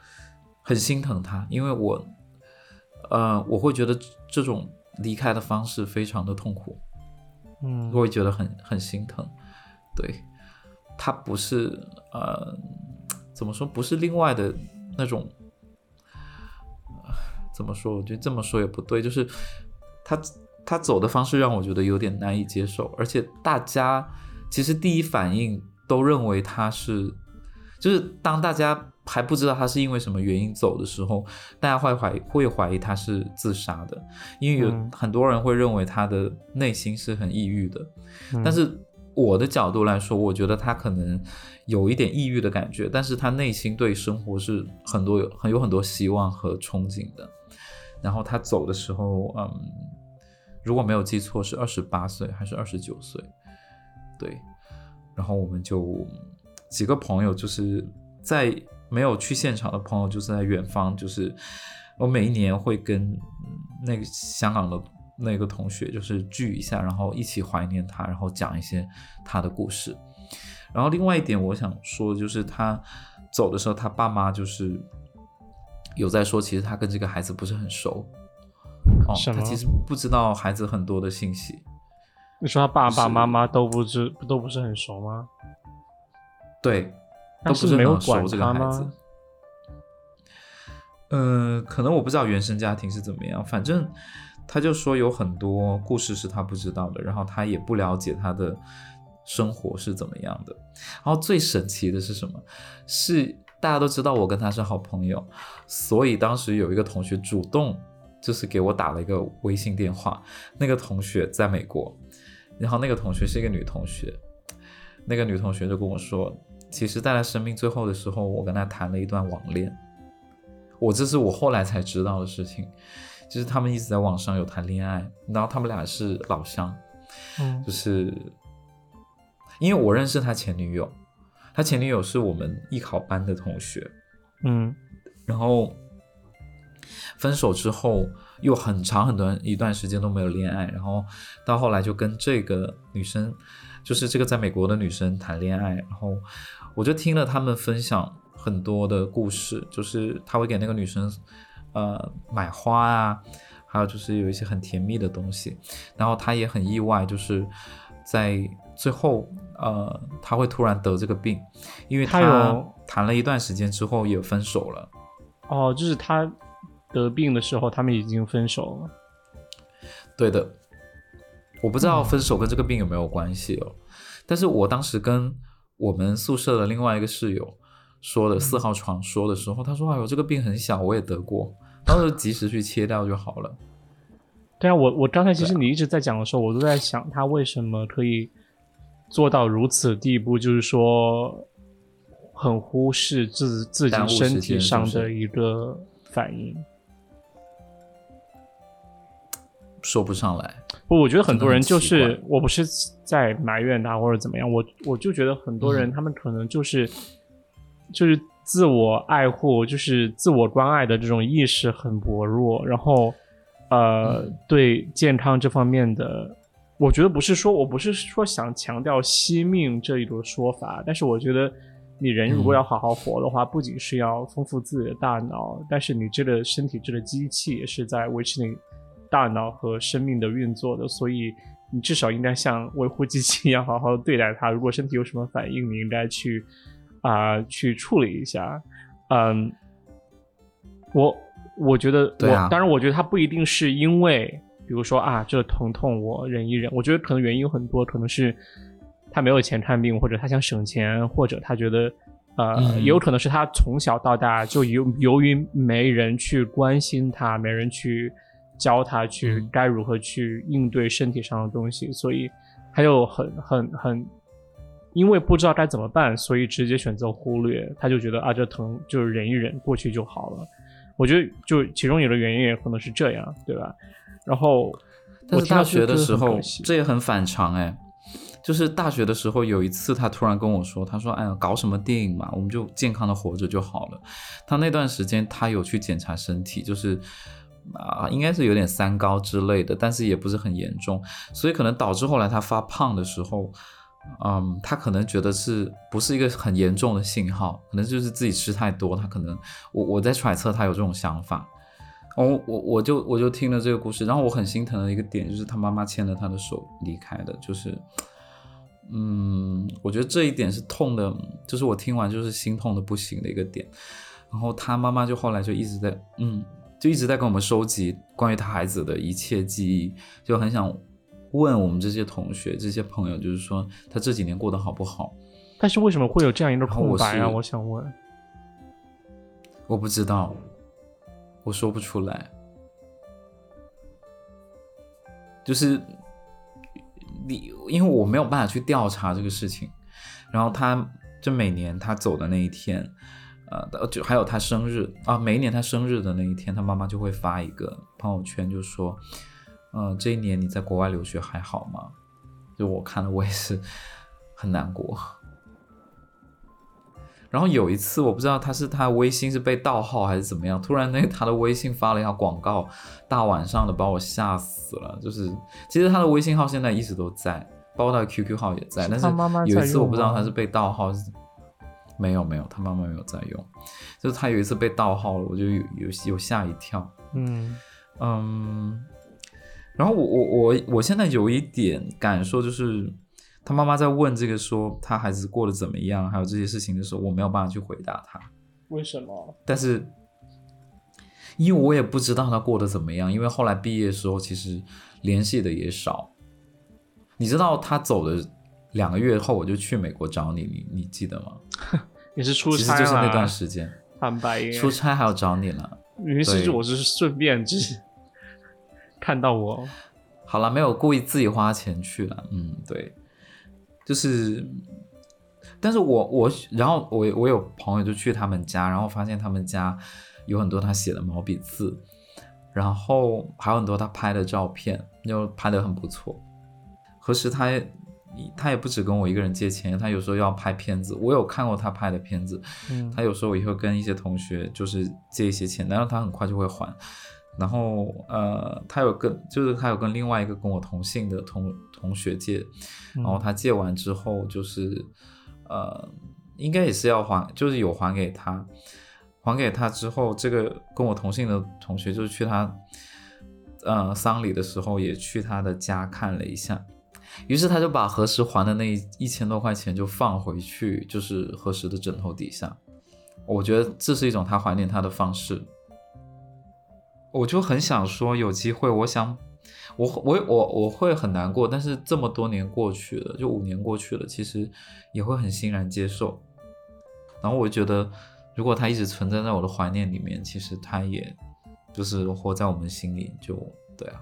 [SPEAKER 2] 很心疼他，因为我，呃，我会觉得这种离开的方式非常的痛苦，
[SPEAKER 1] 嗯，
[SPEAKER 2] 我会觉得很很心疼，对他不是呃。怎么说不是另外的那种？怎么说？我觉得这么说也不对。就是他他走的方式让我觉得有点难以接受，而且大家其实第一反应都认为他是，就是当大家还不知道他是因为什么原因走的时候，大家会怀会怀疑他是自杀的，因为有很多人会认为他的内心是很抑郁的，但是。我的角度来说，我觉得他可能有一点抑郁的感觉，但是他内心对生活是很多有很有很多希望和憧憬的。然后他走的时候，嗯，如果没有记错是二十八岁还是二十九岁？对。然后我们就几个朋友，就是在没有去现场的朋友，就是在远方，就是我每一年会跟那个香港的。那个同学就是聚一下，然后一起怀念他，然后讲一些他的故事。然后另外一点，我想说就是他走的时候，他爸妈就是有在说，其实他跟这个孩子不是很熟。哦，他其实不知道孩子很多的信息。
[SPEAKER 1] 你说他爸爸妈妈都不知都不是很熟吗？
[SPEAKER 2] 对，
[SPEAKER 1] 都
[SPEAKER 2] 不是
[SPEAKER 1] 没有
[SPEAKER 2] 管
[SPEAKER 1] 他
[SPEAKER 2] 吗？嗯，可能我不知道原生家庭是怎么样，反正。他就说有很多故事是他不知道的，然后他也不了解他的生活是怎么样的。然后最神奇的是什么？是大家都知道我跟他是好朋友，所以当时有一个同学主动就是给我打了一个微信电话。那个同学在美国，然后那个同学是一个女同学，那个女同学就跟我说，其实在他生命最后的时候，我跟他谈了一段网恋。我这是我后来才知道的事情。就是他们一直在网上有谈恋爱，然后他们俩是老乡，
[SPEAKER 1] 嗯，
[SPEAKER 2] 就是因为我认识他前女友，他前女友是我们艺考班的同学，
[SPEAKER 1] 嗯，
[SPEAKER 2] 然后分手之后又很长很短一段时间都没有恋爱，然后到后来就跟这个女生，就是这个在美国的女生谈恋爱，然后我就听了他们分享很多的故事，就是他会给那个女生。呃，买花啊，还有就是有一些很甜蜜的东西，然后他也很意外，就是在最后，呃，他会突然得这个病，因为他谈了一段时间之后也分手了，
[SPEAKER 1] 哦，就是他得病的时候，他们已经分手了。
[SPEAKER 2] 对的，我不知道分手跟这个病有没有关系哦。但是我当时跟我们宿舍的另外一个室友说的四号床说的时候，他说：“哎呦，这个病很小，我也得过，然后就及时去切掉就好了。”
[SPEAKER 1] 对啊，我我刚才其实你一直在讲的时候，我都在想他为什么可以做到如此地步，就是说很忽视自自己身体上的一个反应。
[SPEAKER 2] 说不上来，
[SPEAKER 1] 不，我觉得很多人就是，我不是在埋怨他或者怎么样，我我就觉得很多人他们可能就是就是自我爱护，就是自我关爱的这种意识很薄弱，然后呃，对健康这方面的，我觉得不是说我不是说想强调惜命这一种说法，但是我觉得你人如果要好好活的话，不仅是要丰富自己的大脑，但是你这个身体这个机器也是在维持你。大脑和生命的运作的，所以你至少应该像维护机器一样好好对待它。如果身体有什么反应，你应该去啊去处理一下。嗯，我我觉得，我当然我觉得他不一定是因为，比如说啊，这疼痛我忍一忍。我觉得可能原因有很多，可能是他没有钱看病，或者他想省钱，或者他觉得呃，也有可能是他从小到大就由由于没人去关心他，没人去。教他去该如何去应对身体上的东西，所以他就很很很，因为不知道该怎么办，所以直接选择忽略。他就觉得啊，这疼就是忍一忍过去就好了。我觉得就其中有的原因也可能是这样，对吧？然后，
[SPEAKER 2] 但是大学的时候这也很反常哎，就是大学的时候有一次他突然跟我说，他说：“哎呀，搞什么电影嘛，我们就健康的活着就好了。”他那段时间他有去检查身体，就是。啊，应该是有点三高之类的，但是也不是很严重，所以可能导致后来他发胖的时候，嗯，他可能觉得是不是一个很严重的信号，可能就是自己吃太多，他可能我我在揣测他有这种想法，我我我就我就听了这个故事，然后我很心疼的一个点就是他妈妈牵着他的手离开的，就是，嗯，我觉得这一点是痛的，就是我听完就是心痛的不行的一个点，然后他妈妈就后来就一直在嗯。就一直在跟我们收集关于他孩子的一切记忆，就很想问我们这些同学、这些朋友，就是说他这几年过得好不好？
[SPEAKER 1] 但是为什么会有这样一个空白啊？我想问，
[SPEAKER 2] 我不知道，我说不出来，就是你，因为我没有办法去调查这个事情。然后他，就每年他走的那一天。呃，就还有他生日啊，每一年他生日的那一天，他妈妈就会发一个朋友圈，就说，嗯，这一年你在国外留学还好吗？就我看了，我也是很难过。然后有一次，我不知道他是他微信是被盗号还是怎么样，突然那他的微信发了一条广告，大晚上的把我吓死了。就是其实他的微信号现在一直都在，包括他的 QQ 号也在，但是有一次我不知道他是被盗号是。没有没有，他妈妈没有在用，就是他有一次被盗号了，我就有有有吓一跳。嗯嗯，然后我我我我现在有一点感受，就是他妈妈在问这个说他孩子过得怎么样，还有这些事情的时候，我没有办法去回答他。
[SPEAKER 1] 为什么？
[SPEAKER 2] 但是因为我也不知道他过得怎么样，因为后来毕业的时候其实联系的也少。你知道他走的。两个月后我就去美国找你，你你记得吗？
[SPEAKER 1] 你是出差
[SPEAKER 2] 其实就是那段时间，
[SPEAKER 1] 坦白
[SPEAKER 2] 出差还要找你了。
[SPEAKER 1] 于是我是顺便就是看到我，
[SPEAKER 2] 好了，没有故意自己花钱去了。嗯，对，就是，但是我我然后我我有朋友就去他们家，然后发现他们家有很多他写的毛笔字，然后还有很多他拍的照片，就拍的很不错。何时他？他也不止跟我一个人借钱，他有时候要拍片子，我有看过他拍的片子。嗯，他有时候也会跟一些同学就是借一些钱，但是他很快就会还。然后呃，他有跟就是他有跟另外一个跟我同姓的同同学借，然后他借完之后就是呃，应该也是要还，就是有还给他，还给他之后，这个跟我同姓的同学就是去他呃丧礼的时候也去他的家看了一下。于是他就把何时还的那一一千多块钱就放回去，就是何时的枕头底下。我觉得这是一种他怀念他的方式。我就很想说，有机会，我想，我我我我会很难过，但是这么多年过去了，就五年过去了，其实也会很欣然接受。然后我觉得，如果他一直存在在我的怀念里面，其实他也就是活在我们心里，就对啊。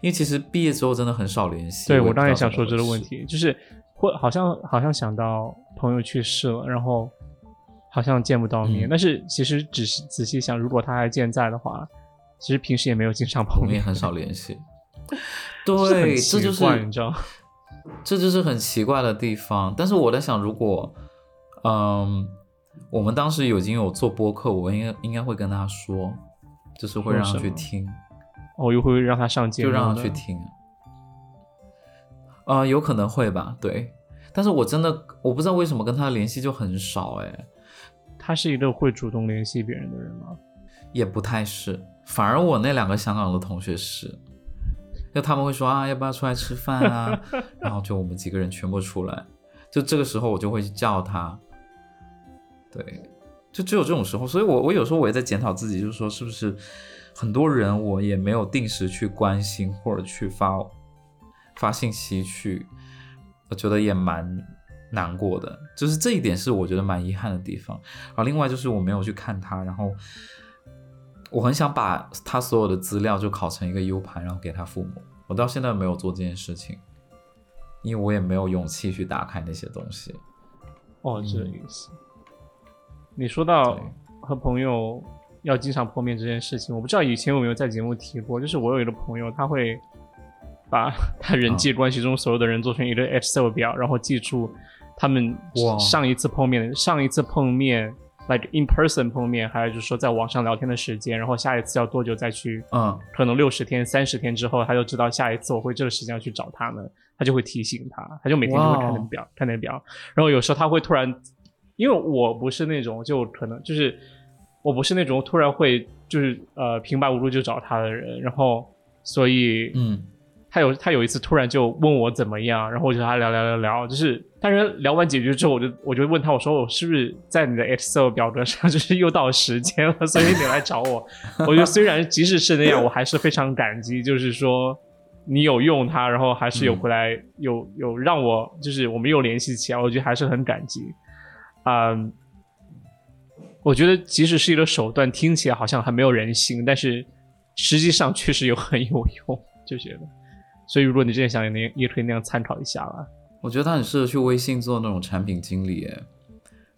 [SPEAKER 2] 因为其实毕业之后真的很少联系。
[SPEAKER 1] 对我当然想说这个问题，就是会好像好像想到朋友去世了，然后好像见不到面，但是其实只是仔细想，如果他还健在的话。其实平时也没有经常碰面，
[SPEAKER 2] 很少 联系。对，这就是
[SPEAKER 1] 你知道，
[SPEAKER 2] 这就是很奇怪的地方。但是我在想，如果，嗯，我们当时已经有做播客，我应该应该会跟他说，就是会让他去听。
[SPEAKER 1] 哦，又会让他上节
[SPEAKER 2] 目，就让他去听。啊，有可能会吧，对。但是我真的我不知道为什么跟他的联系就很少哎。
[SPEAKER 1] 他是一个会主动联系别人的人吗？
[SPEAKER 2] 也不太是。反而我那两个香港的同学是，就他们会说啊，要不要出来吃饭啊？然后就我们几个人全部出来，就这个时候我就会去叫他。对，就只有这种时候，所以我我有时候我也在检讨自己，就是说是不是很多人我也没有定时去关心或者去发发信息去，我觉得也蛮难过的，就是这一点是我觉得蛮遗憾的地方。然后另外就是我没有去看他，然后。我很想把他所有的资料就拷成一个 U 盘，然后给他父母。我到现在没有做这件事情，因为我也没有勇气去打开那些东西。
[SPEAKER 1] 哦，这个意思。你说到和朋友要经常碰面这件事情，我不知道以前有没有在节目提过。就是我有一个朋友，他会把 他人际关系中所有的人做成一个 Excel 表，然后记住他们上一次碰面、上一次碰面。like in person 碰面，还有就是说在网上聊天的时间，然后下一次要多久再去？
[SPEAKER 2] 嗯，
[SPEAKER 1] 可能六十天、三十天之后，他就知道下一次我会这个时间要去找他们，他就会提醒他，他就每天就会看那表，看那表。然后有时候他会突然，因为我不是那种就可能就是我不是那种突然会就是呃平白无故就找他的人，然后所以
[SPEAKER 2] 嗯。
[SPEAKER 1] 他有他有一次突然就问我怎么样，然后我就和他聊聊聊聊，就是当然聊完几句之后，我就我就问他，我说我是不是在你的 Excel 表格上，就是又到时间了，所以你来找我。我觉得虽然即使是那样，我还是非常感激，就是说你有用它，然后还是有回来有有让我就是我们又联系起来，我觉得还是很感激。嗯，我觉得即使是一个手段，听起来好像很没有人性，但是实际上确实有很有用，就觉得。所以，如果你真的想，你也可以那样参考一下吧。
[SPEAKER 2] 我觉得他很适合去微信做那种产品经理，哎，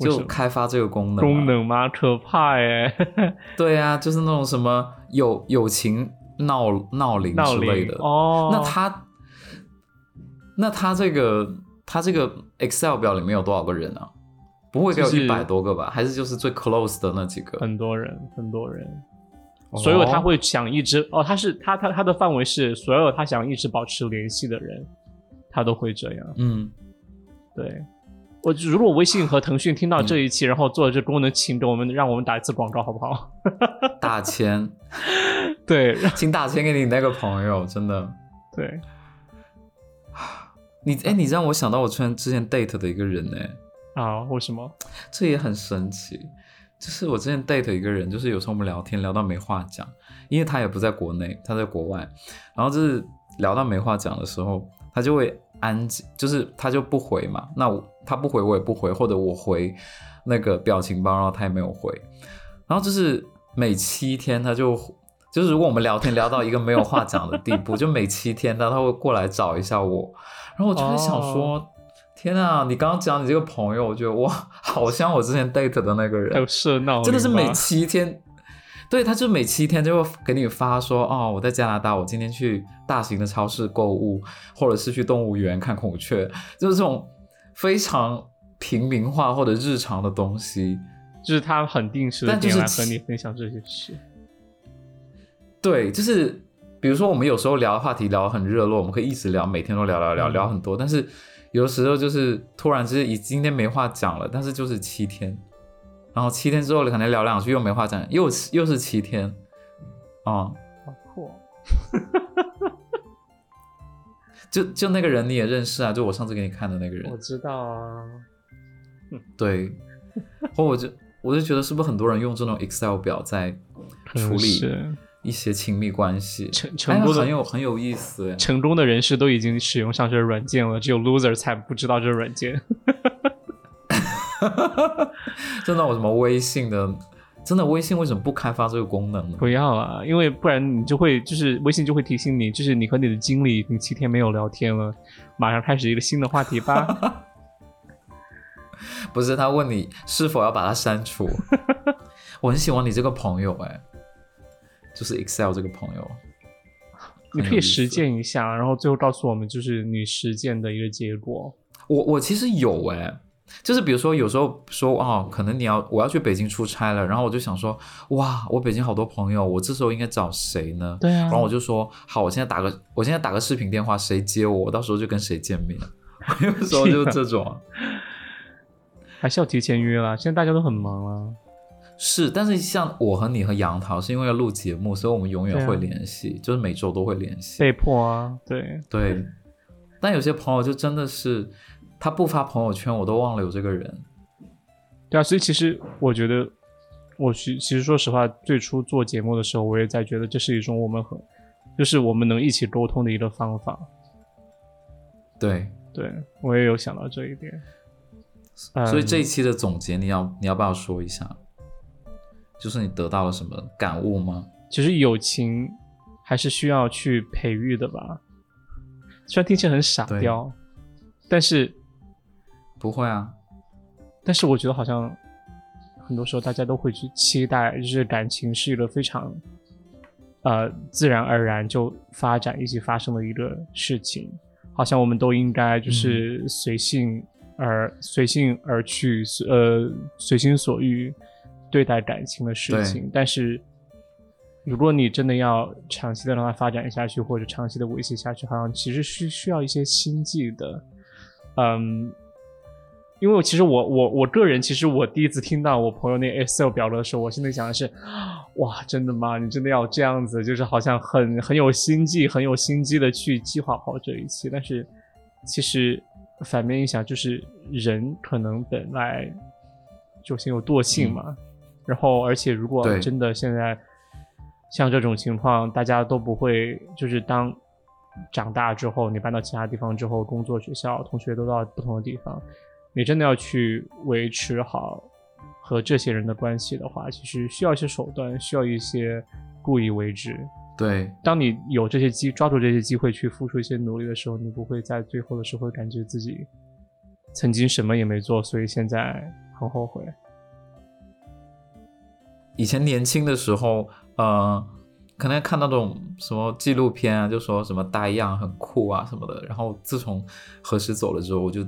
[SPEAKER 2] 就开发这个功能。
[SPEAKER 1] 功能吗？可怕哎！
[SPEAKER 2] 对呀，就是那种什么友友情闹闹铃之类的
[SPEAKER 1] 哦。
[SPEAKER 2] 那他，那他这个他这个 Excel 表里面有多少个人啊？不会有一百多个吧？还是就是最 close 的那几个？
[SPEAKER 1] 很多人，很多人。所有他会想一直哦，他是他他他的范围是所有他想一直保持联系的人，他都会这样。
[SPEAKER 2] 嗯，
[SPEAKER 1] 对，我如果微信和腾讯听到这一期，然后做这功能，请给我们让我们打一次广告好不好？
[SPEAKER 2] 打钱，
[SPEAKER 1] 对，
[SPEAKER 2] 请打钱给你那个朋友，真的。
[SPEAKER 1] 对，
[SPEAKER 2] 你哎，你让我想到我之前之前 date 的一个人呢。
[SPEAKER 1] 啊？为什么？
[SPEAKER 2] 这也很神奇。就是我之前 date 一个人，就是有时候我们聊天聊到没话讲，因为他也不在国内，他在国外，然后就是聊到没话讲的时候，他就会安静，就是他就不回嘛，那他不回我也不回，或者我回那个表情包，然后他也没有回，然后就是每七天他就就是如果我们聊天聊到一个没有话讲的地步，就每七天他他会过来找一下我，然后我就在想说。天啊！你刚刚讲你这个朋友，我觉得哇，好像我之前 date 的那个人，
[SPEAKER 1] 还有热闹，
[SPEAKER 2] 真的是每七天，对，他就每七天就会给你发说，哦，我在加拿大，我今天去大型的超市购物，或者是去动物园看孔雀，就是这种非常平民化或者日常的东西，
[SPEAKER 1] 就是他很定时的进来和你分享这些事。
[SPEAKER 2] 对，就是比如说我们有时候聊的话题聊得很热络，我们可以一直聊，每天都聊聊聊聊很多，但是。有时候就是突然之间，以今天没话讲了，但是就是七天，然后七天之后可能聊两句又没话讲，又又是七天，啊，
[SPEAKER 1] 好酷，
[SPEAKER 2] 就就那个人你也认识啊？就我上次给你看的那个人，
[SPEAKER 1] 我知道啊，
[SPEAKER 2] 对，或我就我就觉得是不是很多人用这种 Excel 表在处理一些亲密关系？
[SPEAKER 1] 成成功的
[SPEAKER 2] 很有很有意思。
[SPEAKER 1] 成功的人士都已经使用上这软件了，只有 loser 才不知道这软件。
[SPEAKER 2] 真的，我什么微信的？真的微信为什么不开发这个功能呢？
[SPEAKER 1] 不要啊，因为不然你就会就是微信就会提醒你，就是你和你的经理已经七天没有聊天了，马上开始一个新的话题吧。
[SPEAKER 2] 不是他问你是否要把它删除？我很喜欢你这个朋友哎，就是 Excel 这个朋友，
[SPEAKER 1] 你可以实践一下，然后最后告诉我们就是你实践的一个结果。
[SPEAKER 2] 我我其实有哎。就是比如说，有时候说哦，可能你要我要去北京出差了，然后我就想说，哇，我北京好多朋友，我这时候应该找谁呢？
[SPEAKER 1] 对啊。
[SPEAKER 2] 然后我就说，好，我现在打个，我现在打个视频电话，谁接我，我到时候就跟谁见面。有时候就是这种，
[SPEAKER 1] 还是要提前约啦。现在大家都很忙啊。
[SPEAKER 2] 是，但是像我和你和杨桃是因为要录节目，所以我们永远会联系，就是每周都会联系。
[SPEAKER 1] 被迫啊，对
[SPEAKER 2] 对。但有些朋友就真的是。他不发朋友圈，我都忘了有这个人。
[SPEAKER 1] 对啊，所以其实我觉得，我其其实说实话，最初做节目的时候，我也在觉得这是一种我们很，就是我们能一起沟通的一个方法。
[SPEAKER 2] 对，
[SPEAKER 1] 对我也有想到这一点。
[SPEAKER 2] 所以这一期的总结，你要你要不要说一下？就是你得到了什么感悟吗？
[SPEAKER 1] 其实友情还是需要去培育的吧，虽然听起来很傻雕，但是。
[SPEAKER 2] 不会啊，
[SPEAKER 1] 但是我觉得好像很多时候大家都会去期待，就是感情是一个非常呃自然而然就发展以及发生的一个事情，好像我们都应该就是随性而随性而去，呃随心所欲对待感情的事情。但是如果你真的要长期的让它发展下去，或者长期的维系下去，好像其实是需要一些心计的，嗯。因为其实我我我个人其实我第一次听到我朋友那 Excel 表格的时候，我心里想的是，哇，真的吗？你真的要这样子，就是好像很很有心计、很有心机的去计划好这一切。但是其实反面一想，就是人可能本来就先有惰性嘛。然后而且如果真的现在像这种情况，大家都不会，就是当长大之后，你搬到其他地方之后，工作、学校、同学都到不同的地方。你真的要去维持好和这些人的关系的话，其实需要一些手段，需要一些故意为之。
[SPEAKER 2] 对，
[SPEAKER 1] 当你有这些机抓住这些机会去付出一些努力的时候，你不会在最后的时候感觉自己曾经什么也没做，所以现在很后悔。
[SPEAKER 2] 以前年轻的时候，呃，可能看那种什么纪录片啊，就说什么大样很酷啊什么的。然后自从何时走了之后，我就。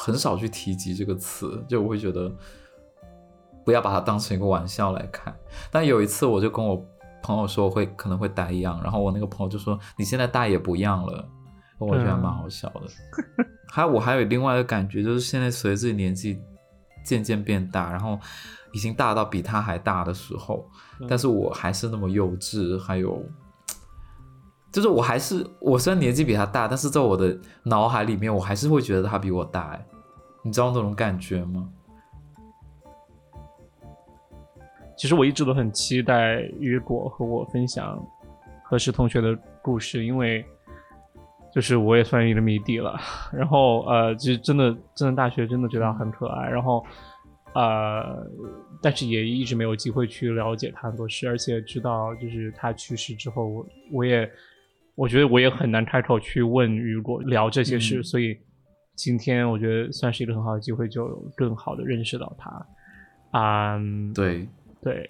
[SPEAKER 2] 很少去提及这个词，就我会觉得不要把它当成一个玩笑来看。但有一次，我就跟我朋友说会可能会呆样，然后我那个朋友就说：“你现在大也不样了。”我觉得蛮好笑的。还有我还有另外一个感觉，就是现在随着自己年纪渐渐变大，然后已经大到比他还大的时候，但是我还是那么幼稚，还有。就是我还是我虽然年纪比他大，但是在我的脑海里面，我还是会觉得他比我大。哎，你知道那种感觉吗？
[SPEAKER 1] 其实我一直都很期待雨果和我分享何时同学的故事，因为就是我也算一个迷弟了。然后呃，其实真的真的大学真的觉得很可爱。然后呃，但是也一直没有机会去了解他很多事，而且知道就是他去世之后，我我也。我觉得我也很难开口去问雨果聊这些事，所以今天我觉得算是一个很好的机会，就更好的认识到他。啊，
[SPEAKER 2] 对
[SPEAKER 1] 对，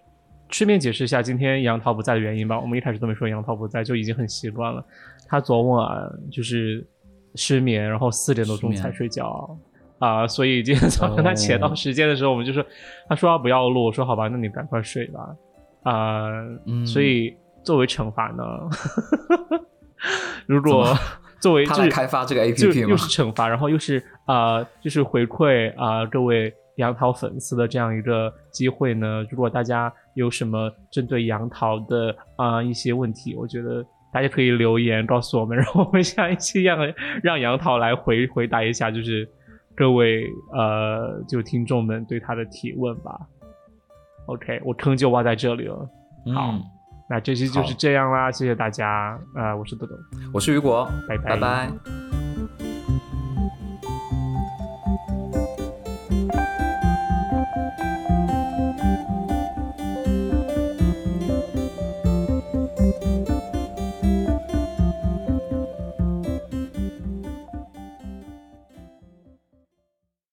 [SPEAKER 1] 顺便解释一下今天杨涛不在的原因吧。我们一开始都没说杨涛不在，就已经很习惯了。他昨晚就是失眠，然后四点多钟才睡觉啊，所以今天早上他起来到时间的时候，我们就说他说不要录，我说好吧，那你赶快睡吧。啊，所以作为惩罚呢。如果作为
[SPEAKER 2] 他来开发这个 A P P
[SPEAKER 1] 又是惩罚，然后又是啊，就是回馈啊各位杨桃粉丝的这样一个机会呢？如果大家有什么针对杨桃的啊一些问题，我觉得大家可以留言告诉我们，然后我们下一期让让杨桃来回回答一下，就是各位呃就听众们对他的提问吧。OK，我坑就挖在这里了。好，那这期就是这样啦，谢谢大家。呃，我是豆豆，
[SPEAKER 2] 我是雨果，
[SPEAKER 1] 拜
[SPEAKER 2] 拜拜。